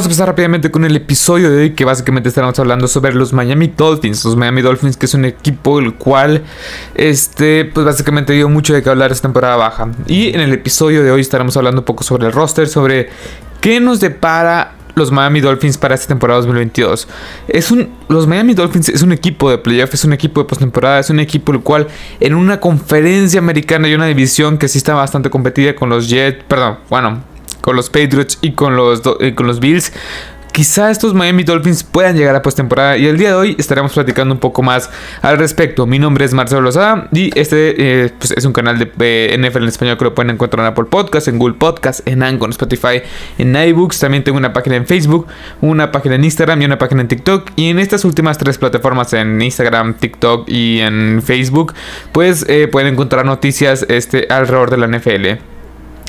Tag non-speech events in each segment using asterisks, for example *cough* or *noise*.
Vamos a empezar rápidamente con el episodio de hoy que básicamente estaremos hablando sobre los Miami Dolphins. Los Miami Dolphins que es un equipo el cual este pues básicamente dio mucho de qué hablar esta temporada baja. Y en el episodio de hoy estaremos hablando un poco sobre el roster, sobre qué nos depara los Miami Dolphins para esta temporada 2022. Es un, los Miami Dolphins es un equipo de playoff, es un equipo de postemporada, es un equipo el cual en una conferencia americana y una división que sí está bastante competida con los Jets, perdón, bueno, con los Patriots y con los, eh, con los Bills. Quizá estos Miami Dolphins puedan llegar a postemporada y el día de hoy estaremos platicando un poco más al respecto. Mi nombre es Marcelo Lozada y este eh, pues, es un canal de NFL en español que lo pueden encontrar en Apple Podcast, en Google Podcast, en Anchor, en Spotify, en iBooks. También tengo una página en Facebook, una página en Instagram y una página en TikTok. Y en estas últimas tres plataformas, en Instagram, TikTok y en Facebook, pues eh, pueden encontrar noticias este, alrededor de la NFL.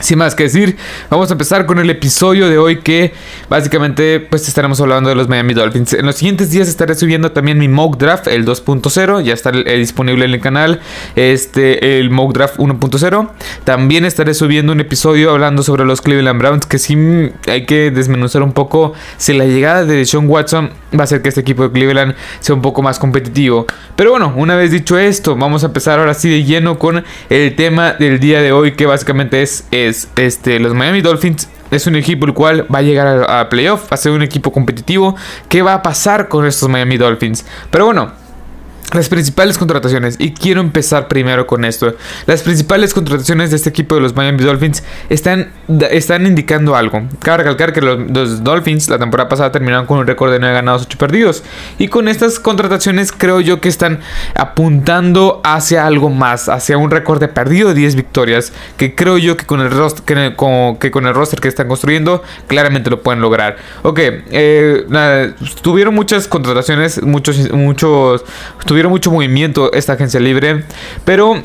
Sin más que decir, vamos a empezar con el episodio de hoy que básicamente pues estaremos hablando de los Miami Dolphins. En los siguientes días estaré subiendo también mi mock draft, el 2.0, ya está disponible en el canal, este el mock draft 1.0. También estaré subiendo un episodio hablando sobre los Cleveland Browns que sí hay que desmenuzar un poco si la llegada de Sean Watson va a hacer que este equipo de Cleveland sea un poco más competitivo. Pero bueno, una vez dicho esto, vamos a empezar ahora sí de lleno con el tema del día de hoy que básicamente es este, los Miami Dolphins es un equipo el cual va a llegar a, a playoff, va a ser un equipo competitivo. ¿Qué va a pasar con estos Miami Dolphins? Pero bueno, las principales contrataciones, y quiero empezar primero con esto. Las principales contrataciones de este equipo de los Miami Dolphins están, están indicando algo. Cabe recalcar que los, Dolphins la temporada pasada terminaron con un récord de 9 ganados, 8 perdidos. Y con estas contrataciones creo yo que están apuntando hacia algo más, hacia un récord de perdido de 10 victorias. Que creo yo que con el roster que, con el roster que están construyendo, claramente lo pueden lograr. Ok, eh, tuvieron muchas contrataciones, muchos, muchos, tuvieron mucho movimiento esta agencia libre, pero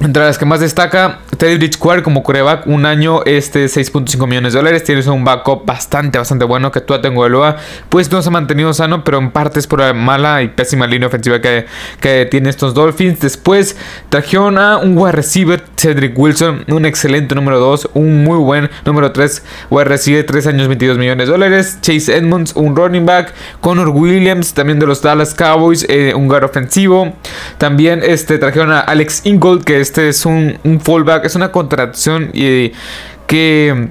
entre las que más destaca, Teddy Bridgewater como coreback, un año, este 6.5 millones de dólares. Tienes un backup bastante, bastante bueno que tú tengo Eloa. Pues no se ha mantenido sano, pero en parte es por la mala y pésima línea ofensiva que, que tiene estos Dolphins. Después trajeron a un wide receiver, Cedric Wilson, un excelente número 2, un muy buen número 3, wide receiver, 3 años, 22 millones de dólares. Chase Edmonds, un running back. Connor Williams, también de los Dallas Cowboys, eh, un guard ofensivo. También este, trajeron a Alex Ingold, que es este es un, fallback, es una contratación y, que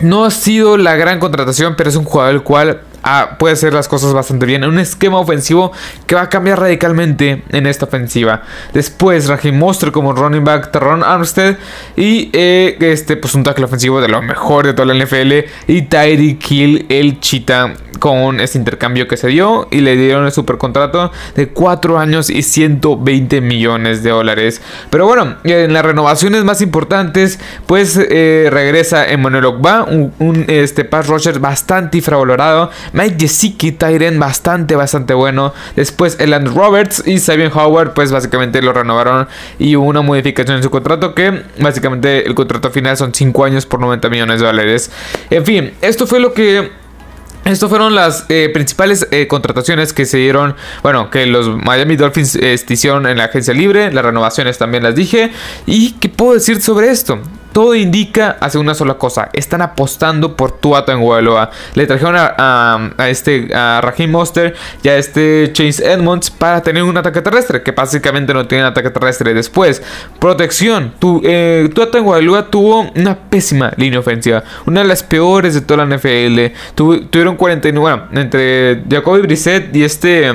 no ha sido la gran contratación, pero es un jugador el cual Ah, puede hacer las cosas bastante bien. Un esquema ofensivo que va a cambiar radicalmente en esta ofensiva. Después, Raheem Monster como running back, Terron Armstead. Y eh, este, pues un tackle ofensivo de lo mejor de toda la NFL. Y Tyreek Kill, el chita, con este intercambio que se dio. Y le dieron el super contrato de 4 años y 120 millones de dólares. Pero bueno, en las renovaciones más importantes, pues eh, regresa Emmanuel Ogba, un, un este, pass rusher bastante infravalorado. Mike Gesicki, Tyren, bastante, bastante bueno. Después Eland Roberts y Sabian Howard, pues básicamente lo renovaron y hubo una modificación en su contrato que básicamente el contrato final son 5 años por 90 millones de dólares. En fin, esto fue lo que estas fueron las eh, principales eh, contrataciones que se dieron, bueno, que los Miami Dolphins este, hicieron en la agencia libre, las renovaciones también las dije. ¿Y qué puedo decir sobre esto? Todo indica hacia una sola cosa. Están apostando por Tua Tagovailoa. Le trajeron a, este a Raheem Monster y a este Chase Edmonds para tener un ataque terrestre, que básicamente no tiene ataque terrestre. Después, protección. Tu, eh, Tua Tagovailoa tuvo una pésima línea ofensiva, una de las peores de toda la NFL. tuvieron 49, bueno, entre Jacoby Brissett y este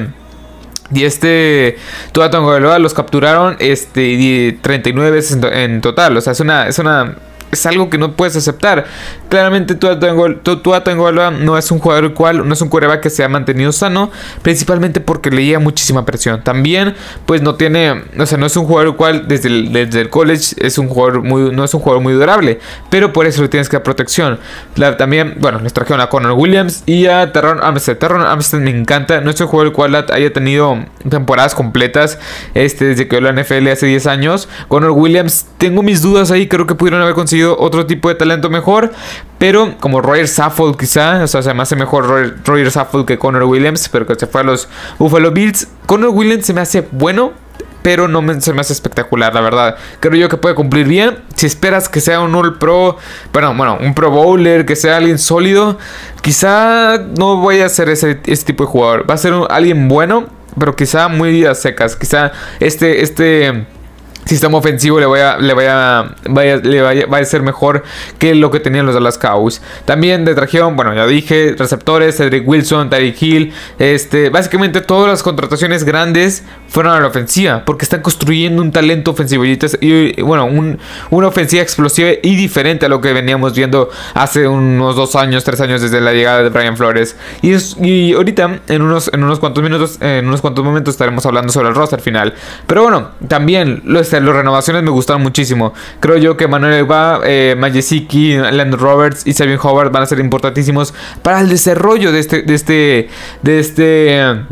y este Tua Tagovailoa los capturaron este 39 veces en, total. O sea, es una, es una es algo que no puedes aceptar. Claramente Tua Tagovailoa no es un jugador cual, no es un quarterback que se ha mantenido sano, principalmente porque le llega muchísima presión. También, pues no tiene, o sea, no es un jugador cual desde el, desde el college es un jugador muy, no es un jugador muy durable, pero por eso le tienes que dar protección. también, bueno, les trajeron a Connor Williams y a Terron Armstead. Terron Armstead me encanta, no es un jugador cual haya tenido temporadas completas este, desde que la NFL hace 10 años. Connor Williams, tengo mis dudas ahí, creo que pudieron haber conseguido otro tipo de talento mejor. Pero como Roger Saffold quizá, o sea, se me hace mejor Roger, Roger que Connor Williams, pero que se fue a los Buffalo Bills. Connor Williams se me hace bueno, pero no se me hace espectacular, la verdad. Creo yo que puede cumplir bien. Si esperas que sea un All Pro, bueno, bueno, un Pro Bowler, que sea alguien sólido, quizá no voy a ser ese, ese tipo de jugador. Va a ser alguien bueno, pero quizá muy a secas. Quizá este, este sistema ofensivo le vaya, le vaya, vaya, le vaya, a ser mejor que lo que tenían los Dallas Cowboys. También de bueno, ya dije, receptores, Cedric Wilson, Tyreek Hill, este, básicamente todas las contrataciones grandes fueron a la ofensiva, porque están construyendo un talento ofensivo y, bueno, una ofensiva explosiva y diferente a lo que veníamos viendo hace unos dos años, tres años desde la llegada de Brian Flores. Y, y ahorita, en unos, en unos cuantos minutos, en unos cuantos momentos estaremos hablando sobre el roster final. Pero bueno, también lo este, las renovaciones me gustaron muchísimo. Creo yo que Manuel va eh, Majesiki, Landon Roberts y Sabin Howard van a ser importantísimos para el desarrollo de este, de este, de este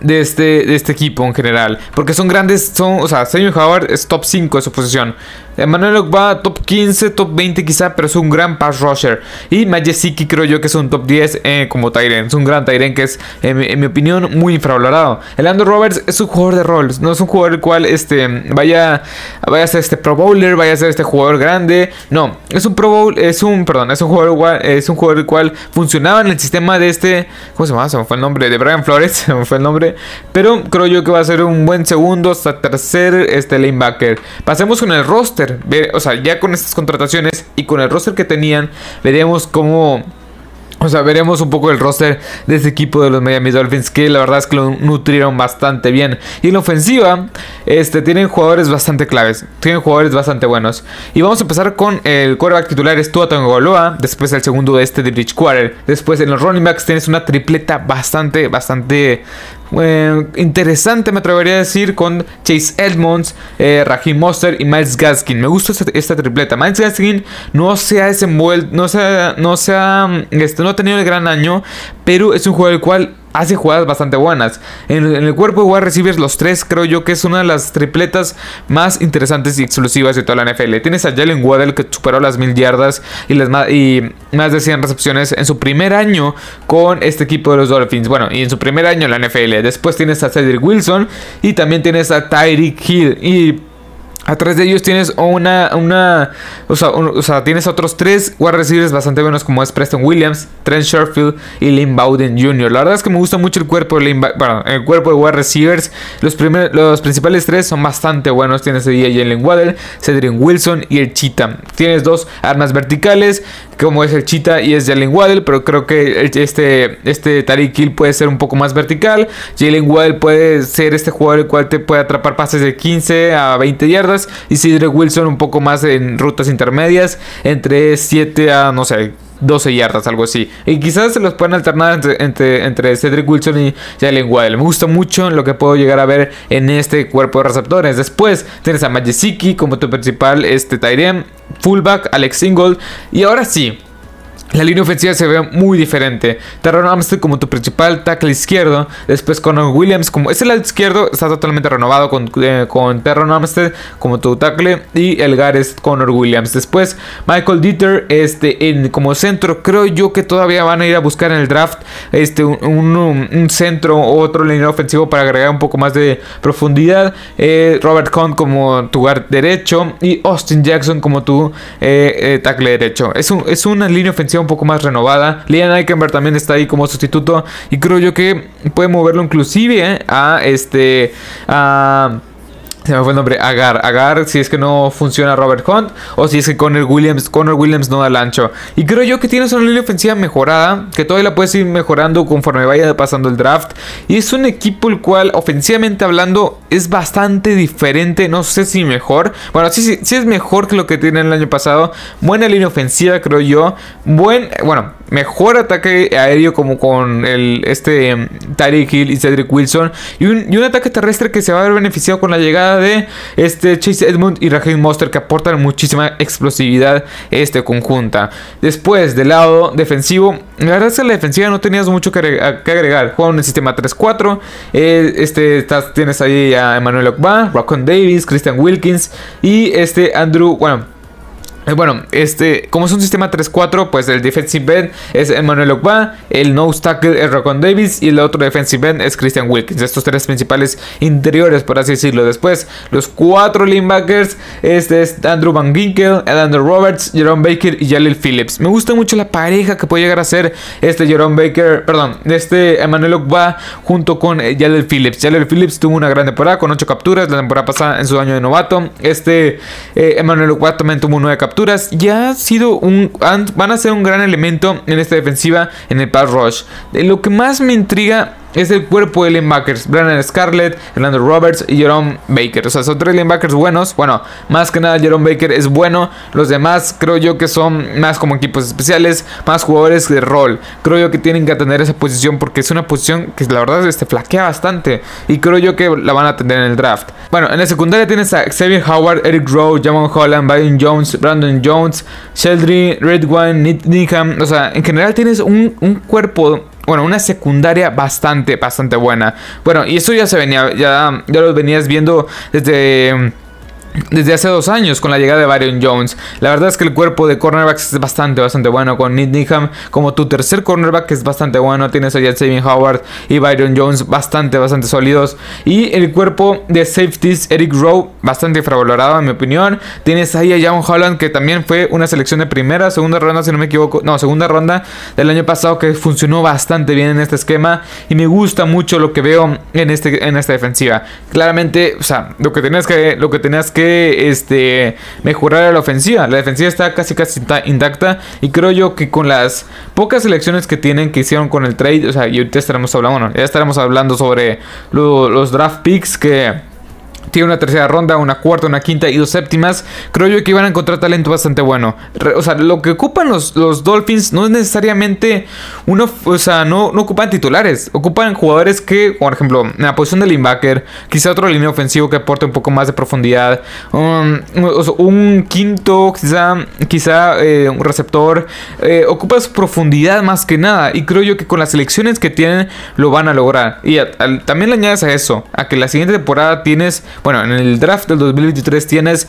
de este, de este equipo en general. Porque son grandes, son, o sea, Samuel Howard es top 5 de su posición. Emmanuel Ogba top 15, top 20 quizá, pero es un gran pass rusher. Y Majesiki creo yo que es un top 10 eh, como Tyren. Es un gran Tyren que es, en, mi opinión, muy infravalorado. El Andrew Roberts es un jugador de roles. No es un jugador el cual este, vaya, vaya a ser este Pro Bowler, vaya a ser este jugador grande. No, es un Pro Bowl, es un, perdón, es un jugador es un jugador el cual funcionaba en el sistema de este, ¿cómo se llama? Se me fue el nombre, de Brian Flores, *laughs* se me fue el nombre. Pero creo yo que va a ser un buen segundo hasta tercer este linebacker. Pasemos con el roster o sea, ya con estas contrataciones y con el roster que tenían, veremos cómo o sea, veremos un poco el roster de este equipo de los Miami Dolphins que la verdad es que lo nutrieron bastante bien. Y en la ofensiva, este, tienen jugadores bastante claves, tienen jugadores bastante buenos. Y vamos a empezar con el quarterback titular, es Tua Tagovailoa, después el segundo de este de Quarter. Después en los running backs tienes una tripleta bastante, bastante interesante, me atrevería a decir, con Chase Edmonds, eh, Raheem Monster y Miles Gaskin. Me gusta esta, tripleta. Miles Gaskin no se ha desenvuelto, no se ha, no se ha, este, no ha tenido el gran año, pero es un juego el cual hace jugadas bastante buenas. En, el cuerpo de wide receivers, los tres creo yo que es una de las tripletas más interesantes y exclusivas de toda la NFL. Tienes a Jalen Waddell que superó las mil yardas y, las más, de 100 recepciones en su primer año con este equipo de los Dolphins. Bueno, y en su primer año en la NFL. Después tienes a Cedric Wilson y también tienes a Tyreek Hill. Y Atrás de ellos tienes una, una, o sea, o sea, tienes otros tres wide receivers bastante buenos como es Preston Williams, Trent Sherfield y Lynn Bowden Jr. La verdad es que me gusta mucho el cuerpo de bueno, el cuerpo de wide receivers. Los, primer, los principales tres son bastante buenos. Tienes a Jalen Waddell, Cedric Wilson y el Cheetah. Tienes dos armas verticales como es el Cheetah y es Jalen Waddell, pero creo que este, este Tariq Hill puede ser un poco más vertical. Jalen Waddell puede ser este jugador el cual te puede atrapar pases de 15 a 20 yardas y Cedric Wilson un poco más en rutas intermedias, entre 7 a, no sé, 12 yardas, algo así. Y quizás se los pueden alternar entre, entre, Cedric Wilson y Jalen Waddell. Me gusta mucho lo que puedo llegar a ver en este cuerpo de receptores. Después tienes a Majesiki como tu principal este Tyrem, fullback, Alex Single. Y ahora sí, la línea ofensiva se ve muy diferente. Terron Armstead como tu principal tackle izquierdo. Después Conor Williams como ese lado izquierdo está totalmente renovado con, eh, con Terron Armstead como tu tackle. Y el es Conor Williams. Después Michael Dieter este, en, como centro. Creo yo que todavía van a ir a buscar en el draft este, un, centro o otro línea ofensivo para agregar un poco más de profundidad. Eh, Robert Cohn como tu guard derecho. Y Austin Jackson como tu eh, tackle derecho. Es, es una línea ofensiva un poco más renovada. Liam Eikenberg también está ahí como sustituto y creo yo que puede moverlo inclusive a este a se me fue el nombre, Agar. Agar, si es que no funciona Robert Hunt. O si es que Connor Williams, Connor Williams no da el ancho. Y creo yo que tienes una línea ofensiva mejorada. Que todavía la puedes ir mejorando conforme vaya pasando el draft. Y es un equipo el cual, ofensivamente hablando, es bastante diferente. No sé si mejor. Bueno, sí, sí, sí es mejor que lo que tiene el año pasado. Buena línea ofensiva, creo yo. Buen, bueno, mejor ataque aéreo como con el este um, Hill y Cedric Wilson. Y un, y un ataque terrestre que se va a ver beneficiado con la llegada de este Chase Edmund y Raheem Monster que aportan muchísima explosividad este conjunta. Después del lado defensivo, la verdad es que la defensiva no tenías mucho que agregar. Juegan en el sistema 3-4. Eh, este, tienes ahí a Emmanuel Okba, Rockon Davis, Christian Wilkins y este Andrew, bueno, bueno, este, como es un sistema 3-4, pues el defensive end es Emmanuel Ogba, el nose tackle es Rocon Davis y el otro defensive end es Christian Wilkins. Estos tres principales interiores, por así decirlo. Después, los cuatro linebackers, este es Andrew Van Ginkel, Andrew Roberts, Jerome Baker y Jalil Phillips. Me gusta mucho la pareja que puede llegar a ser este Jerome Baker, perdón, este Emmanuel Ogba junto con eh, Jalil Phillips. Jalil Phillips tuvo una gran temporada con 8 capturas la temporada pasada en su año de novato. Este eh, Emmanuel Ogba también tuvo 9 capturas ya ha sido un, van a ser un gran elemento en esta defensiva en el pass rush. lo que más me intriga es el cuerpo de linebackers. Brandon Scarlett, Orlando Roberts y Jerome Baker. O sea, son tres linebackers buenos. Bueno, más que nada Jerome Baker es bueno. Los demás creo yo que son más como equipos especiales, más jugadores de rol. Creo yo que tienen que atender esa posición porque es una posición que la verdad este, flaquea bastante. Y creo yo que la van a atender en el draft. Bueno, en la secundaria tienes a Xavier Howard, Eric Rowe, Jamon Holland, Byron Jones, Brandon Jones, Sheldry, Redwine, Needham. O sea, en general tienes un, un cuerpo bueno, una secundaria bastante, bastante buena. Bueno, y eso ya se venía, ya, ya lo venías viendo desde desde hace dos años con la llegada de Byron Jones. La verdad es que el cuerpo de cornerbacks es bastante, bastante bueno. Con Nick Needham como tu tercer cornerback es bastante bueno. Tienes a Saving Howard y Byron Jones bastante, bastante sólidos. Y el cuerpo de safeties, Eric Rowe, bastante infravalorado en mi opinión. Tienes ahí a John Holland que también fue una selección de primera, segunda ronda, si no me equivoco. No, segunda ronda del año pasado que funcionó bastante bien en este esquema. Y me gusta mucho lo que veo en, este, en esta defensiva. Claramente, o sea, lo que tenías que, lo que, tenías que este, mejorar la ofensiva. La defensiva está casi casi intacta y creo yo que con las pocas selecciones que tienen, que hicieron con el trade, o sea, y ahorita estaremos hablando, bueno, ya estaremos hablando sobre los draft picks que tiene una tercera ronda, una cuarta, una quinta y dos séptimas, creo yo que iban a encontrar talento bastante bueno. o sea, lo que ocupan los, los Dolphins no es necesariamente uno, o sea, no, no ocupan titulares, ocupan jugadores que, por ejemplo, en la posición de linebacker, quizá otro línea ofensivo que aporte un poco más de profundidad, um, un quinto, quizá, quizá eh, un receptor, eh, ocupas profundidad más que nada y creo yo que con las selecciones que tienen lo van a lograr. Y también le añades a eso, a que la siguiente temporada tienes bueno, en el draft del 2023 tienes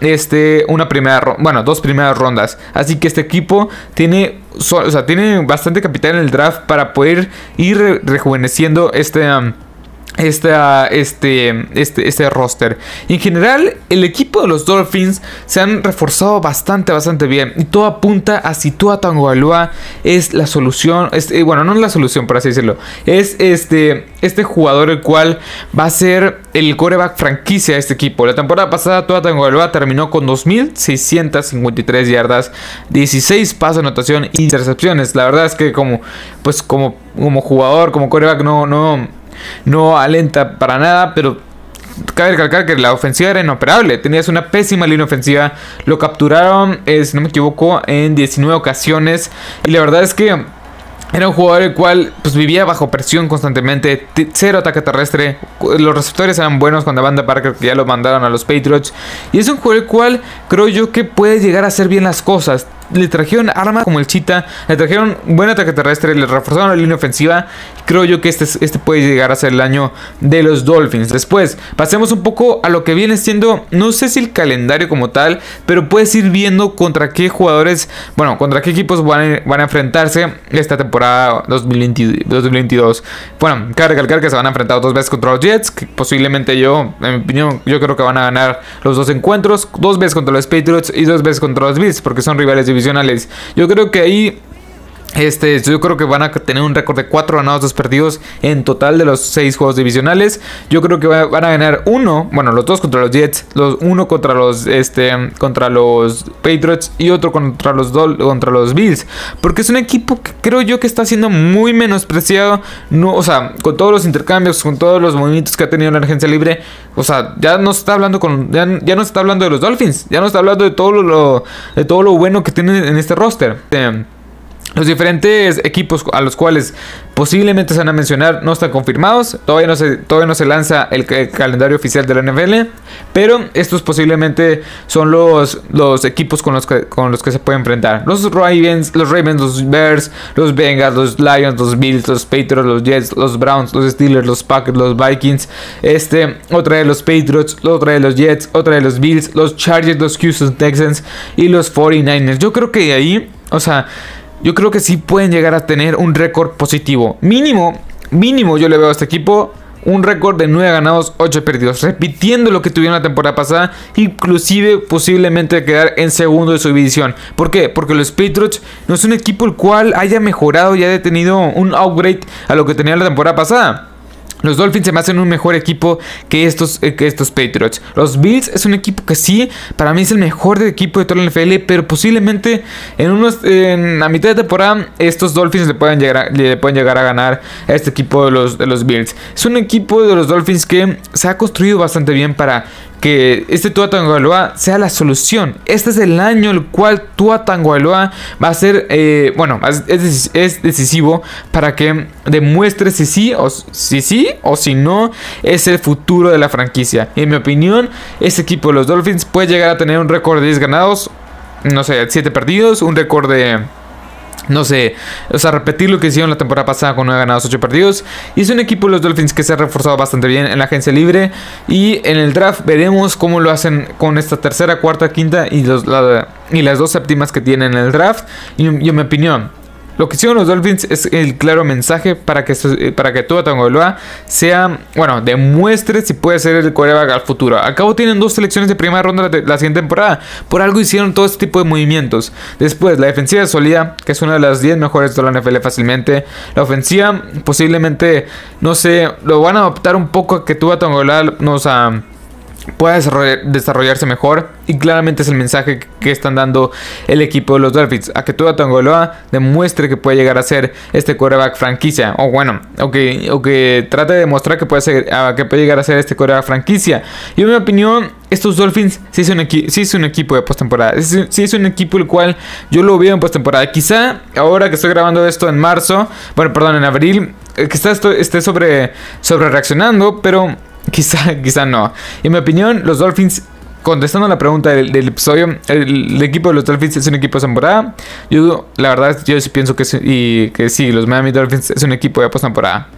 este, una primera, bueno, dos primeras rondas. Así que este equipo tiene, o sea, tiene bastante capital en el draft para poder ir rejuveneciendo este este, este, este roster. en general, el equipo de los Dolphins se han reforzado bastante, bastante bien. Y todo apunta a si Tua es la solución. Eh, bueno, no es la solución, por así decirlo. Es este, este jugador el cual va a ser el coreback franquicia de este equipo. La temporada pasada Tua Tagovailoa terminó con 2.653 yardas, 16 pasos de anotación y intercepciones. La verdad es que como, pues como, como jugador, como coreback, no, no no alenta para nada, pero cabe recalcar que la ofensiva era inoperable. Tenías una pésima línea ofensiva. Lo capturaron, eh, si no me equivoco, en 19 ocasiones. Y la verdad es que era un jugador el cual pues, vivía bajo presión constantemente, cero ataque terrestre. Los receptores eran buenos la banda Parker que ya lo mandaron a los Patriots. Y es un jugador el cual creo yo que puede llegar a hacer bien las cosas le trajeron armas como el Chita, le trajeron buen ataque terrestre, le reforzaron la línea ofensiva. Creo yo que este, este puede llegar a ser el año de los Dolphins. Después, pasemos un poco a lo que viene siendo, no sé si el calendario como tal, pero puedes ir viendo contra qué jugadores, bueno, contra qué equipos van a, enfrentarse esta temporada 2022. Bueno, cabe recalcar que se van a enfrentar dos veces contra los Jets, posiblemente yo, en mi opinión, yo creo que van a ganar los dos encuentros, dos veces contra los Patriots y dos veces contra los Bills, porque son rivales de yo creo que ahí este, yo creo que van a tener un récord de 4 ganados, 2 perdidos en total de los 6 juegos divisionales. Yo creo que van a ganar uno, bueno, los dos contra los Jets, los uno contra los este contra los Patriots y otro contra los contra los Bills, porque es un equipo que creo yo que está siendo muy menospreciado, no, o sea, con todos los intercambios, con todos los movimientos que ha tenido la agencia libre, o sea, ya no se está hablando con ya, no se está hablando de los Dolphins, ya no está hablando de todo lo de todo lo bueno que tienen en este roster. Los diferentes equipos a los cuales posiblemente se van a mencionar no están confirmados. Todavía no se, todavía no se lanza el, calendario oficial de la NFL. Pero estos posiblemente son los, los equipos con los, que, con los que se puede enfrentar. Los Ravens, los Ravens, los Bears, los Bengals, los Lions, los Bills, los Patriots, los Jets, los Browns, los Steelers, los Packers, los Vikings. Este, otra de los Patriots, otra de los Jets, otra de los Bills, los Chargers, los Houston Texans y los 49ers. Yo creo que ahí, o sea yo creo que sí pueden llegar a tener un récord positivo. Mínimo, mínimo yo le veo a este equipo un récord de 9 ganados, 8 perdidos, repitiendo lo que tuvieron la temporada pasada, inclusive posiblemente quedar en segundo de su división. ¿Por qué? Porque los Patriots no es un equipo el cual haya mejorado y haya tenido un upgrade a lo que tenía la temporada pasada. Los Dolphins se me hacen un mejor equipo que estos, eh, que estos Patriots. Los Bills es un equipo que sí, para mí es el mejor equipo de toda la NFL, pero posiblemente en unos en la mitad de temporada estos Dolphins le pueden llegar a, le pueden llegar a ganar a este equipo de los, de los Bills. Es un equipo de los Dolphins que se ha construido bastante bien para que este Tua Tagovailoa sea la solución. Este es el año el cual Tua Tagovailoa va a ser, eh, bueno, es, es, decisivo para que demuestre si sí o si sí o si no es el futuro de la franquicia. en mi opinión, este equipo de los Dolphins puede llegar a tener un récord de 10 ganados, no sé, 7 perdidos, un récord de no sé, o sea, repetir lo que hicieron la temporada pasada con 9 ganados, 8 partidos. Y es un equipo de los Dolphins que se ha reforzado bastante bien en la agencia libre. Y en el draft veremos cómo lo hacen con esta tercera, cuarta, quinta y, los, y las dos séptimas que tienen en el draft. Y en mi opinión, lo que hicieron los Dolphins es el claro mensaje para que, eh, para que Tua Tagovailoa sea, bueno, demuestre si puede ser el coreback al futuro. Al cabo tienen dos selecciones de primera ronda la, la, siguiente temporada. Por algo hicieron todo este tipo de movimientos. Después, la defensiva es sólida, que es una de las 10 mejores de la NFL fácilmente. La ofensiva, posiblemente, no sé, lo van a adoptar un poco a que Tua Tagovailoa nos... ha pueda desarrollarse mejor. Y claramente es el mensaje que están dando el equipo de los Dolphins. A que Tua Tangoloa demuestre que puede llegar a ser este quarterback franquicia. O bueno, o que, o que trate de demostrar que puede, ser, que puede llegar a ser este quarterback franquicia. Y en mi opinión, estos Dolphins sí es un, es un equipo de postemporada. Sí es un equipo el cual yo lo veo en postemporada. Quizá ahora que estoy grabando esto en marzo, bueno, perdón, en abril, eh, quizá esté sobre, sobre reaccionando, pero *laughs* Quizá, quizá no. En mi opinión, los Dolphins, contestando a la pregunta del, episodio, el, equipo de los Dolphins es un equipo de temporada. Yo, la verdad, yo sí pienso que, y, que sí, los Miami Dolphins es un equipo de postemporada.